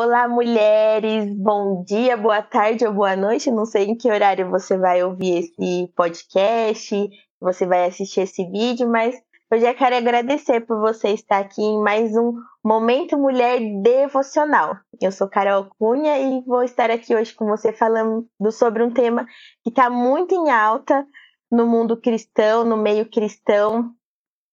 Olá, mulheres! Bom dia, boa tarde ou boa noite. Não sei em que horário você vai ouvir esse podcast, você vai assistir esse vídeo, mas eu já quero agradecer por você estar aqui em mais um Momento Mulher Devocional. Eu sou Carol Cunha e vou estar aqui hoje com você falando sobre um tema que está muito em alta no mundo cristão, no meio cristão,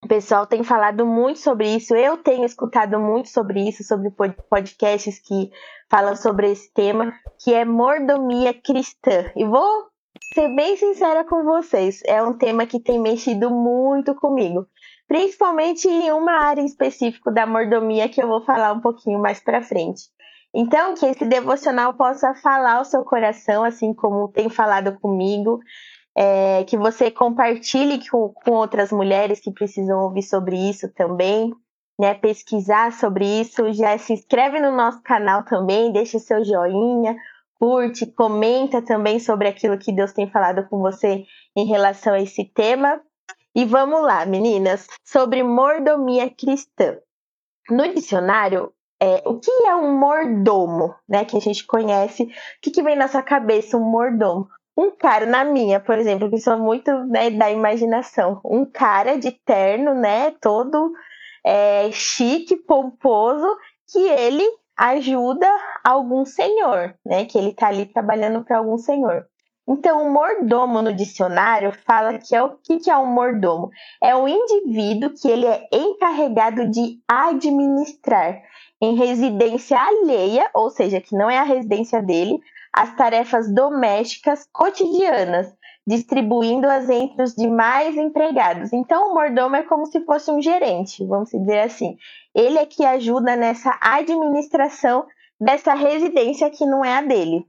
o pessoal tem falado muito sobre isso, eu tenho escutado muito sobre isso, sobre podcasts que falam sobre esse tema, que é mordomia cristã. E vou ser bem sincera com vocês, é um tema que tem mexido muito comigo, principalmente em uma área específica da mordomia que eu vou falar um pouquinho mais para frente. Então, que esse devocional possa falar ao seu coração, assim como tem falado comigo, é, que você compartilhe com, com outras mulheres que precisam ouvir sobre isso também, né? Pesquisar sobre isso, já se inscreve no nosso canal também, deixa seu joinha, curte, comenta também sobre aquilo que Deus tem falado com você em relação a esse tema. E vamos lá, meninas, sobre mordomia cristã. No dicionário, é, o que é um mordomo, né? Que a gente conhece. O que, que vem na sua cabeça um mordomo? Um cara, na minha, por exemplo, que sou muito né, da imaginação, um cara de terno, né, todo é, chique, pomposo, que ele ajuda algum senhor, né, que ele tá ali trabalhando para algum senhor. Então, o mordomo no dicionário fala que é o que, que é um mordomo? É um indivíduo que ele é encarregado de administrar em residência alheia, ou seja, que não é a residência dele, as tarefas domésticas cotidianas, distribuindo-as entre os demais empregados. Então, o mordomo é como se fosse um gerente, vamos dizer assim. Ele é que ajuda nessa administração dessa residência que não é a dele.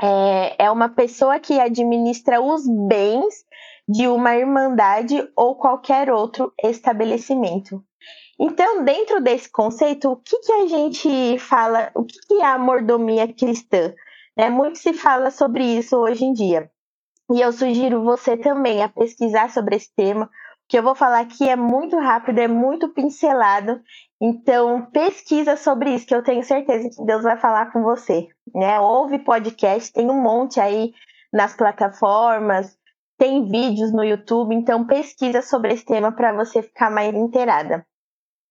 É, é uma pessoa que administra os bens de uma irmandade ou qualquer outro estabelecimento. Então, dentro desse conceito, o que, que a gente fala, o que, que é a mordomia cristã? É, muito se fala sobre isso hoje em dia. E eu sugiro você também a pesquisar sobre esse tema. Que eu vou falar aqui é muito rápido, é muito pincelado. Então, pesquisa sobre isso, que eu tenho certeza que Deus vai falar com você. Né? Ouve podcast, tem um monte aí nas plataformas, tem vídeos no YouTube, então pesquisa sobre esse tema para você ficar mais inteirada.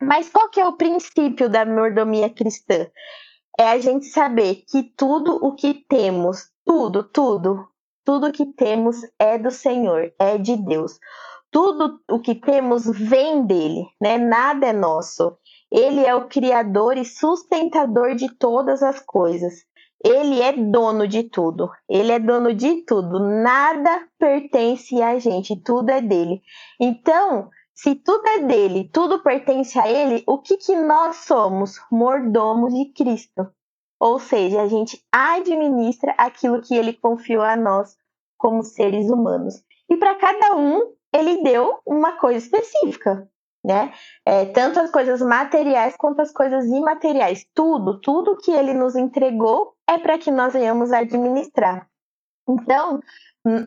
Mas qual que é o princípio da mordomia cristã? É a gente saber que tudo o que temos, tudo, tudo, tudo que temos é do Senhor, é de Deus. Tudo o que temos vem dele, né? Nada é nosso. Ele é o criador e sustentador de todas as coisas. Ele é dono de tudo. Ele é dono de tudo. Nada pertence a gente, tudo é dele. Então, se tudo é dele, tudo pertence a ele, o que, que nós somos? Mordomos de Cristo. Ou seja, a gente administra aquilo que ele confiou a nós como seres humanos. E para cada um, ele deu uma coisa específica, né? É, tanto as coisas materiais quanto as coisas imateriais. Tudo, tudo que ele nos entregou é para que nós venhamos administrar. Então,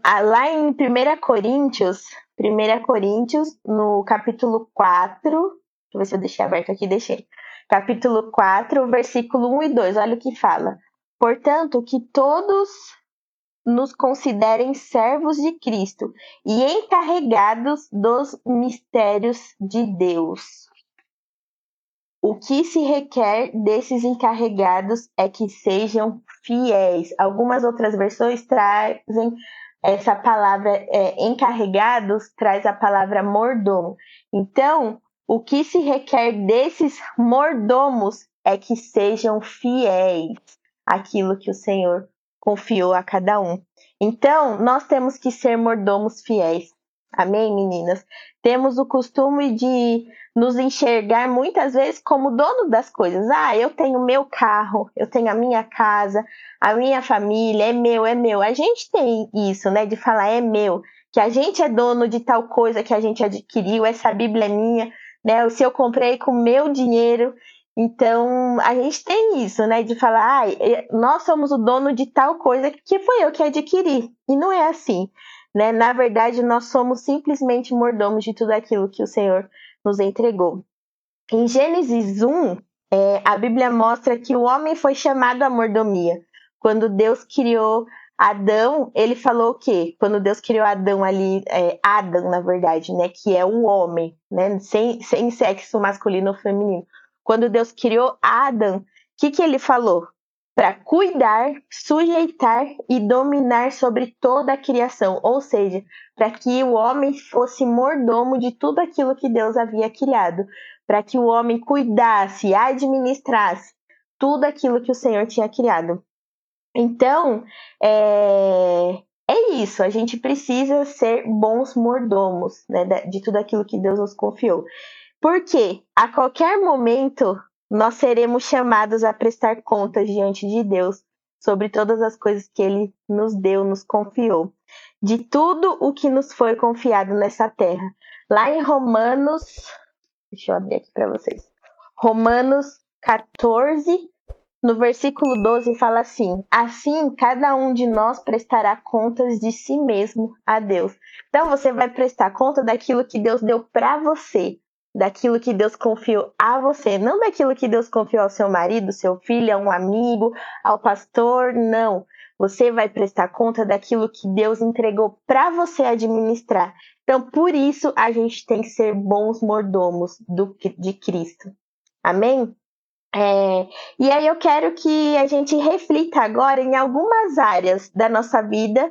lá em 1 Coríntios, 1 Coríntios, no capítulo 4, deixa eu ver se eu deixei aberto aqui, deixei. Capítulo 4, versículo 1 e 2, olha o que fala. Portanto, que todos nos considerem servos de Cristo e encarregados dos mistérios de Deus. O que se requer desses encarregados é que sejam fiéis. Algumas outras versões trazem essa palavra é, encarregados traz a palavra mordomo. Então, o que se requer desses mordomos é que sejam fiéis àquilo que o Senhor confiou a cada um. Então, nós temos que ser mordomos fiéis. Amém, meninas? Temos o costume de nos enxergar muitas vezes como dono das coisas. Ah, eu tenho meu carro, eu tenho a minha casa, a minha família, é meu, é meu. A gente tem isso, né, de falar é meu, que a gente é dono de tal coisa que a gente adquiriu, essa Bíblia é minha, né? Se eu comprei com meu dinheiro, então a gente tem isso, né, de falar, ah, nós somos o dono de tal coisa que foi eu que adquiri. E não é assim. Né? Na verdade, nós somos simplesmente mordomos de tudo aquilo que o Senhor nos entregou. Em Gênesis 1, É, a Bíblia mostra que o homem foi chamado à mordomia. Quando Deus criou Adão, ele falou o quê? Quando Deus criou Adão ali, é, Adam, na verdade, né? Que é o homem, né? Sem, sem sexo masculino ou feminino. Quando Deus criou Adam, o que, que ele falou? Para cuidar, sujeitar e dominar sobre toda a criação. Ou seja, para que o homem fosse mordomo de tudo aquilo que Deus havia criado. Para que o homem cuidasse, administrasse tudo aquilo que o Senhor tinha criado. Então, é, é isso, a gente precisa ser bons mordomos né, de tudo aquilo que Deus nos confiou. Porque a qualquer momento nós seremos chamados a prestar contas diante de Deus sobre todas as coisas que Ele nos deu, nos confiou, de tudo o que nos foi confiado nessa terra. Lá em Romanos, deixa eu abrir aqui para vocês. Romanos 14, no versículo 12 fala assim: Assim cada um de nós prestará contas de si mesmo a Deus. Então você vai prestar conta daquilo que Deus deu para você, daquilo que Deus confiou a você, não daquilo que Deus confiou ao seu marido, seu filho, a um amigo, ao pastor, não. Você vai prestar conta daquilo que Deus entregou para você administrar. Então, por isso a gente tem que ser bons mordomos do, de Cristo. Amém? É, e aí eu quero que a gente reflita agora em algumas áreas da nossa vida.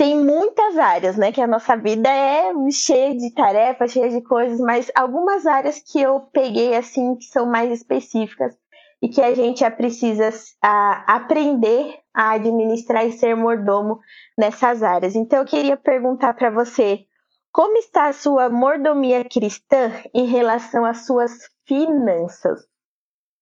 Tem muitas áreas, né? Que a nossa vida é cheia de tarefas, cheia de coisas, mas algumas áreas que eu peguei assim que são mais específicas e que a gente precisa a, aprender a administrar e ser mordomo nessas áreas. Então eu queria perguntar para você como está a sua mordomia cristã em relação às suas finanças?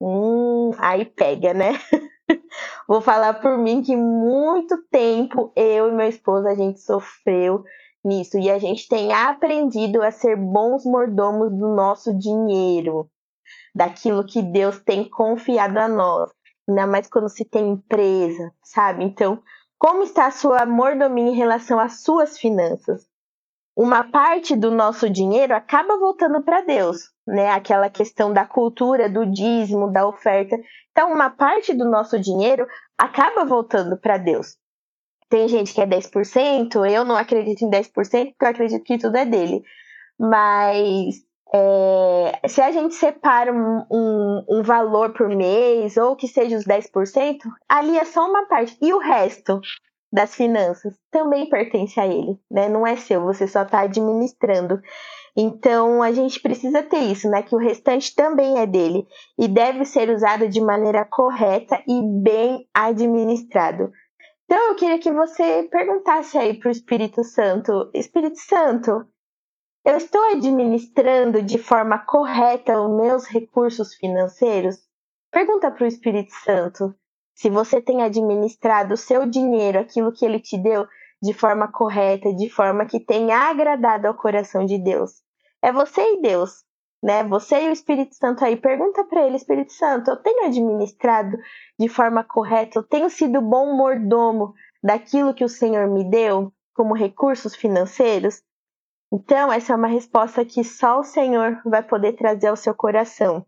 Hum, aí pega, né? Vou falar por mim que muito tempo eu e meu esposo a gente sofreu nisso e a gente tem aprendido a ser bons mordomos do nosso dinheiro, daquilo que Deus tem confiado a nós, ainda mais quando se tem empresa, sabe? Então, como está a sua mordomia em relação às suas finanças? Uma parte do nosso dinheiro acaba voltando para Deus, né? Aquela questão da cultura, do dízimo, da oferta. Então, uma parte do nosso dinheiro acaba voltando para Deus. Tem gente que é 10%, eu não acredito em 10%, porque eu acredito que tudo é dele. Mas é, se a gente separa um, um, um, valor por mês, ou que seja os 10%, ali é só uma parte. E o resto? Das finanças também pertence a ele, né? Não é seu, você só está administrando. Então a gente precisa ter isso, né? Que o restante também é dele e deve ser usado de maneira correta e bem administrado. Então eu queria que você perguntasse aí para o Espírito Santo: Espírito Santo, eu estou administrando de forma correta os meus recursos financeiros? Pergunta para o Espírito Santo se você tem administrado o seu dinheiro, aquilo que ele te deu, de forma correta, de forma que tenha agradado ao coração de Deus. É você e Deus, né? Você e o Espírito Santo aí. Pergunta para ele, Espírito Santo, eu tenho administrado de forma correta? Eu tenho sido bom mordomo daquilo que o Senhor me deu como recursos financeiros? Então, essa é uma resposta que só o Senhor vai poder trazer ao seu coração.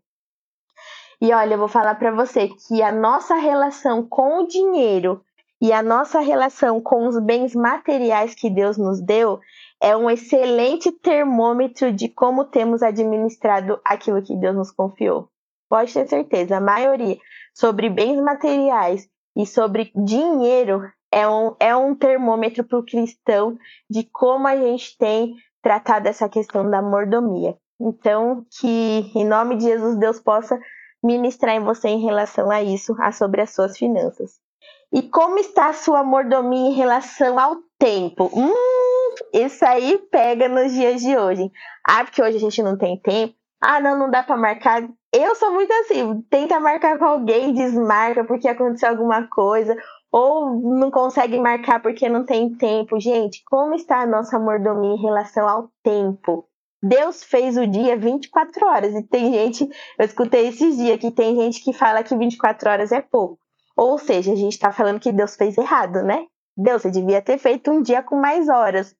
E olha, eu vou falar para você que a nossa relação com o dinheiro e a nossa relação com os bens materiais que Deus nos deu é um excelente termômetro de como temos administrado aquilo que Deus nos confiou. Pode ter certeza, a maioria sobre bens materiais e sobre dinheiro é um, é um termômetro para o cristão de como a gente tem tratado essa questão da mordomia. Então, que em nome de Jesus Deus possa ministrar em você em relação a isso, a sobre as suas finanças. E como está a sua mordomia em relação ao tempo? Hum, isso aí pega nos dias de hoje. Ah, porque hoje a gente não tem tempo. Ah, não, não dá para marcar. Eu sou muito assim, tenta marcar com alguém, desmarca porque aconteceu alguma coisa, ou não consegue marcar porque não tem tempo. Gente, como está a nossa mordomia em relação ao tempo? Deus fez o dia 24 horas. E tem gente, eu escutei esses dias que tem gente que fala que 24 horas é pouco. Ou seja, a gente está falando que Deus fez errado, né? Deus, você devia ter feito um dia com mais horas.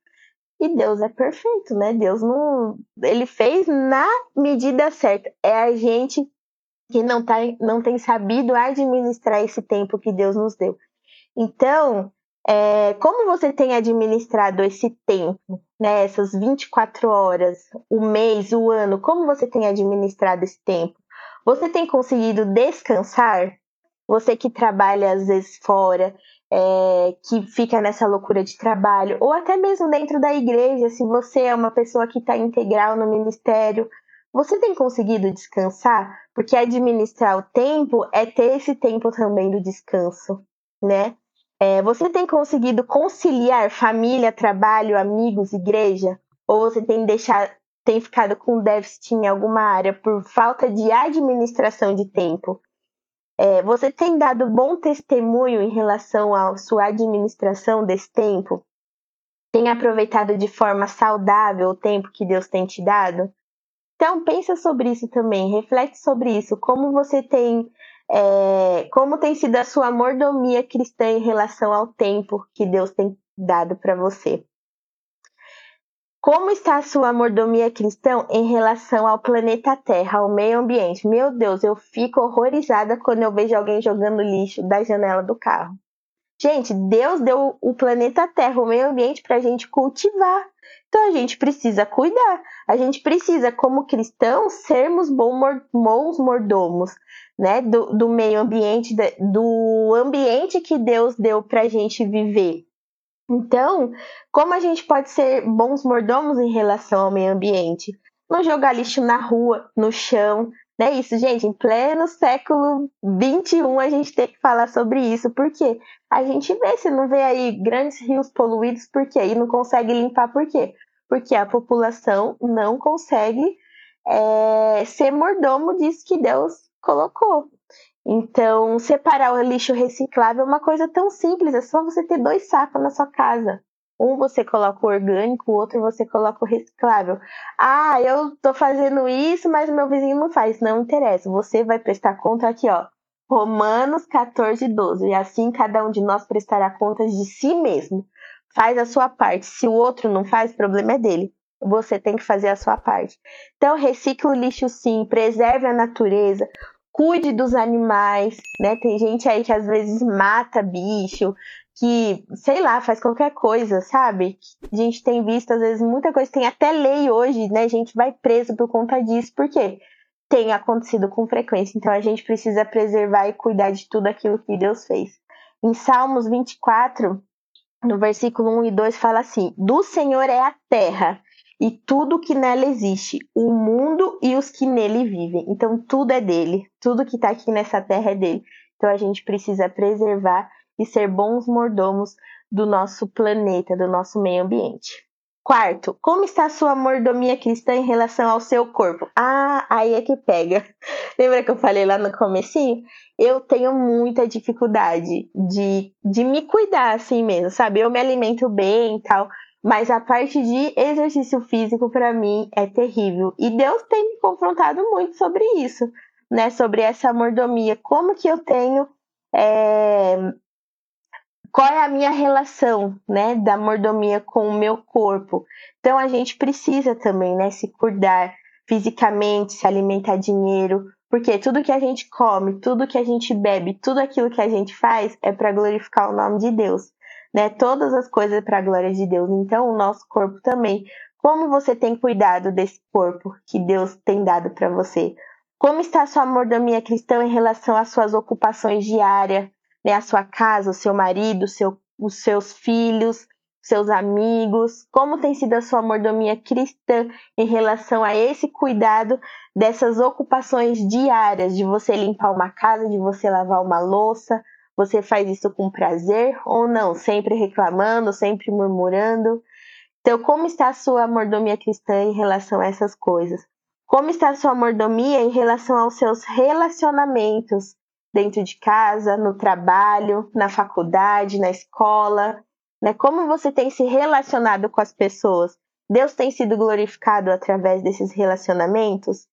E Deus é perfeito, né? Deus não. Ele fez na medida certa. É a gente que não, tá, não tem sabido administrar esse tempo que Deus nos deu. Então, é, como você tem administrado esse tempo, né, essas 24 horas, o mês, o ano, como você tem administrado esse tempo? Você tem conseguido descansar? Você que trabalha às vezes fora, é, que fica nessa loucura de trabalho, ou até mesmo dentro da igreja, se você é uma pessoa que está integral no ministério, você tem conseguido descansar? Porque administrar o tempo é ter esse tempo também do descanso, né? É, você tem conseguido conciliar família, trabalho, amigos, igreja? Ou você tem deixado, tem ficado com déficit em alguma área por falta de administração de tempo? É, você tem dado bom testemunho em relação à sua administração desse tempo? Tem aproveitado de forma saudável o tempo que Deus tem te dado? Então pensa sobre isso também, reflete sobre isso, como você tem, é, como tem sido a sua mordomia cristã em relação ao tempo que Deus tem dado para você. Como está a sua mordomia cristã em relação ao planeta Terra, ao meio ambiente? Meu Deus, eu fico horrorizada quando eu vejo alguém jogando lixo da janela do carro. Gente, Deus deu o planeta Terra, o meio ambiente, para a gente cultivar. Então a gente precisa cuidar. A gente precisa, como cristãos, sermos bons mordomos né, do, do meio ambiente, do ambiente que Deus deu para a gente viver. Então, como a gente pode ser bons mordomos em relação ao meio ambiente? Não jogar lixo na rua, no chão, né? Isso, gente, em pleno século 21 a gente tem que falar sobre isso, porque a gente vê, se não vê aí grandes rios poluídos, por quê? E não consegue limpar, por quê? Porque a população não consegue é, ser mordomo disso que Deus colocou. Então, separar o lixo reciclável é uma coisa tão simples, é só você ter dois sacos na sua casa. Um você coloca o orgânico, o outro você coloca o reciclável. Ah, eu tô fazendo isso, mas meu vizinho não faz. Não interessa, você vai prestar conta aqui, ó. Romanos 14, 12. E assim cada um de nós prestará contas de si mesmo. Faz a sua parte. Se o outro não faz, o problema é dele. Você tem que fazer a sua parte. Então, recicle o lixo sim, preserve a natureza, cuide dos animais, né? Tem gente aí que às vezes mata bicho, que, sei lá, faz qualquer coisa, sabe? A gente tem visto, às vezes, muita coisa, tem até lei hoje, né? A gente vai preso por conta disso, porque tem acontecido com frequência. Então a gente precisa preservar e cuidar de tudo aquilo que Deus fez. Em Salmos 24, no versículo 1 e 2, fala assim: Do Senhor é a terra e tudo que nela existe, o mundo e os que nele vivem. Então, tudo é dele, tudo que está aqui nessa terra é dele. Então, a gente precisa preservar e ser bons mordomos do nosso planeta, do nosso meio ambiente. Quarto, como está a sua mordomia cristã em relação ao seu corpo? Ah, aí é que pega. Lembra que eu falei lá no comecinho? Eu tenho muita dificuldade de, de me cuidar assim mesmo, sabe? Eu me alimento bem e tal, mas a parte de exercício físico, para mim, é terrível. E Deus tem me confrontado muito sobre isso, né? Sobre essa mordomia. Como que eu tenho. É... Qual é a minha relação, né? Da mordomia com o meu corpo. Então, a gente precisa também, né? Se cuidar fisicamente, se alimentar dinheiro. Porque tudo que a gente come, tudo que a gente bebe, tudo aquilo que a gente faz é para glorificar o nome de Deus né? Todas as coisas para a glória de Deus. Então, o nosso corpo também. Como você tem cuidado desse corpo que Deus tem dado para você? Como está a sua mordomia cristã em relação às suas ocupações diárias, né? A sua casa, o seu marido, seu, os seus filhos, seus amigos? Como tem sido a sua mordomia cristã em relação a esse cuidado dessas ocupações diárias, de você limpar uma casa, de você lavar uma louça, você faz isso com prazer ou não? Sempre reclamando, sempre murmurando? Então, como está a sua mordomia cristã em relação a essas coisas? Como está a sua mordomia em relação aos seus relacionamentos dentro de casa, no trabalho, na faculdade, na escola? Né? Como você tem se relacionado com as pessoas? Deus tem sido glorificado através desses relacionamentos?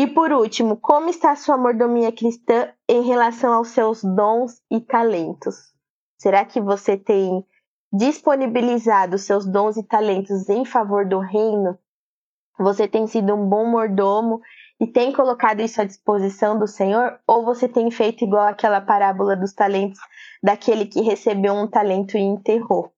E por último, como está sua mordomia cristã em relação aos seus dons e talentos? Será que você tem disponibilizado seus dons e talentos em favor do reino? Você tem sido um bom mordomo e tem colocado isso à disposição do Senhor? Ou você tem feito igual aquela parábola dos talentos, daquele que recebeu um talento e enterrou?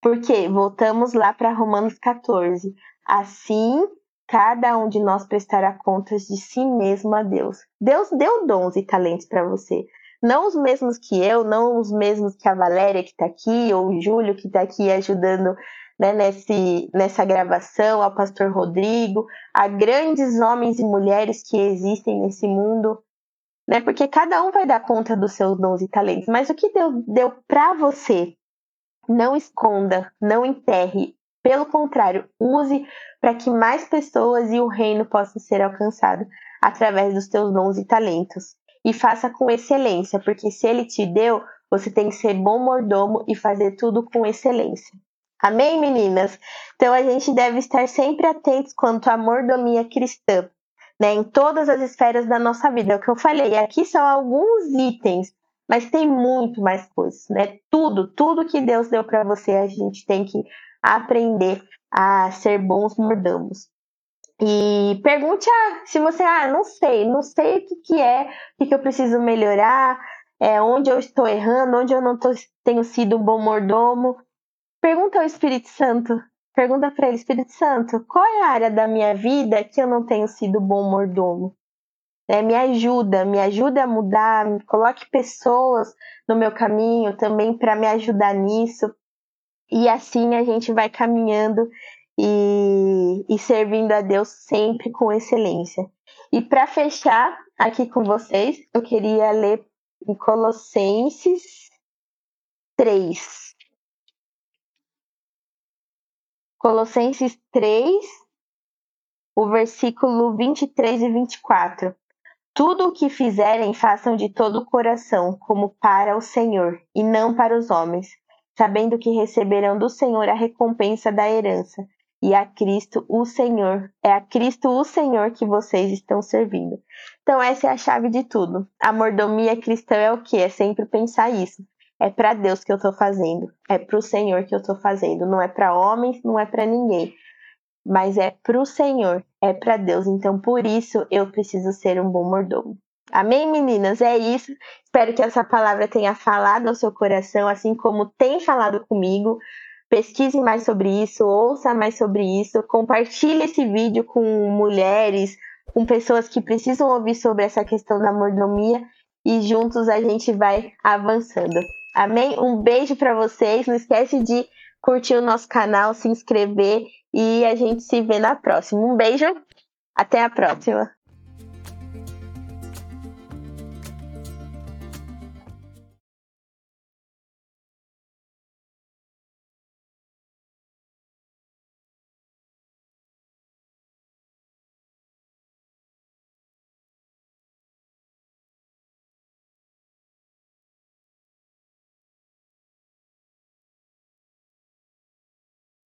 Porque voltamos lá para Romanos 14. Assim, cada um de nós prestará contas de si mesmo a Deus. Deus deu dons e talentos para você. Não os mesmos que eu, não os mesmos que a Valéria que está aqui, ou o Júlio que está aqui ajudando né, nesse, nessa gravação, ao pastor Rodrigo, a grandes homens e mulheres que existem nesse mundo, né? Porque cada um vai dar conta dos seus dons e talentos, mas o que Deus deu para você, não esconda, não enterre, pelo contrário, use para que mais pessoas e o reino possam ser alcançado através dos teus dons e talentos. E faça com excelência, porque se ele te deu, você tem que ser bom mordomo e fazer tudo com excelência. Amém, meninas? Então a gente deve estar sempre atentos quanto à mordomia cristã, né? Em todas as esferas da nossa vida. É o que eu falei. Aqui são alguns itens, mas tem muito mais coisas, né? Tudo, tudo que Deus deu para você, a gente tem que aprender a ser bons mordomos. E pergunte ah, se você, ah, não sei, não sei o que, que é, o que, que eu preciso melhorar, é, onde eu estou errando, onde eu não tô, tenho sido um bom mordomo. Pergunta ao Espírito Santo. Pergunta para ele, Espírito Santo, qual é a área da minha vida que eu não tenho sido bom mordomo? É, me ajuda, me ajuda a mudar, coloque pessoas no meu caminho também para me ajudar nisso. E assim a gente vai caminhando e, e servindo a Deus sempre com excelência. E para fechar aqui com vocês, eu queria ler em Colossenses 3, Colossenses 3, o versículo 23 e 24. Tudo o que fizerem, façam de todo o coração, como para o Senhor, e não para os homens, sabendo que receberão do Senhor a recompensa da herança, e a Cristo o Senhor, é a Cristo o Senhor que vocês estão servindo. Então essa é a chave de tudo. A mordomia cristã é o que? É sempre pensar isso é para Deus que eu estou fazendo, é para o Senhor que eu estou fazendo, não é para homens, não é para ninguém, mas é para o Senhor, é para Deus. Então, por isso eu preciso ser um bom mordomo. Amém, meninas? É isso. Espero que essa palavra tenha falado ao seu coração, assim como tem falado comigo. Pesquise mais sobre isso, ouça mais sobre isso, compartilhe esse vídeo com mulheres, com pessoas que precisam ouvir sobre essa questão da mordomia e juntos a gente vai avançando. Amém? Um beijo para vocês. Não esquece de curtir o nosso canal, se inscrever e a gente se vê na próxima. Um beijo. Até a próxima.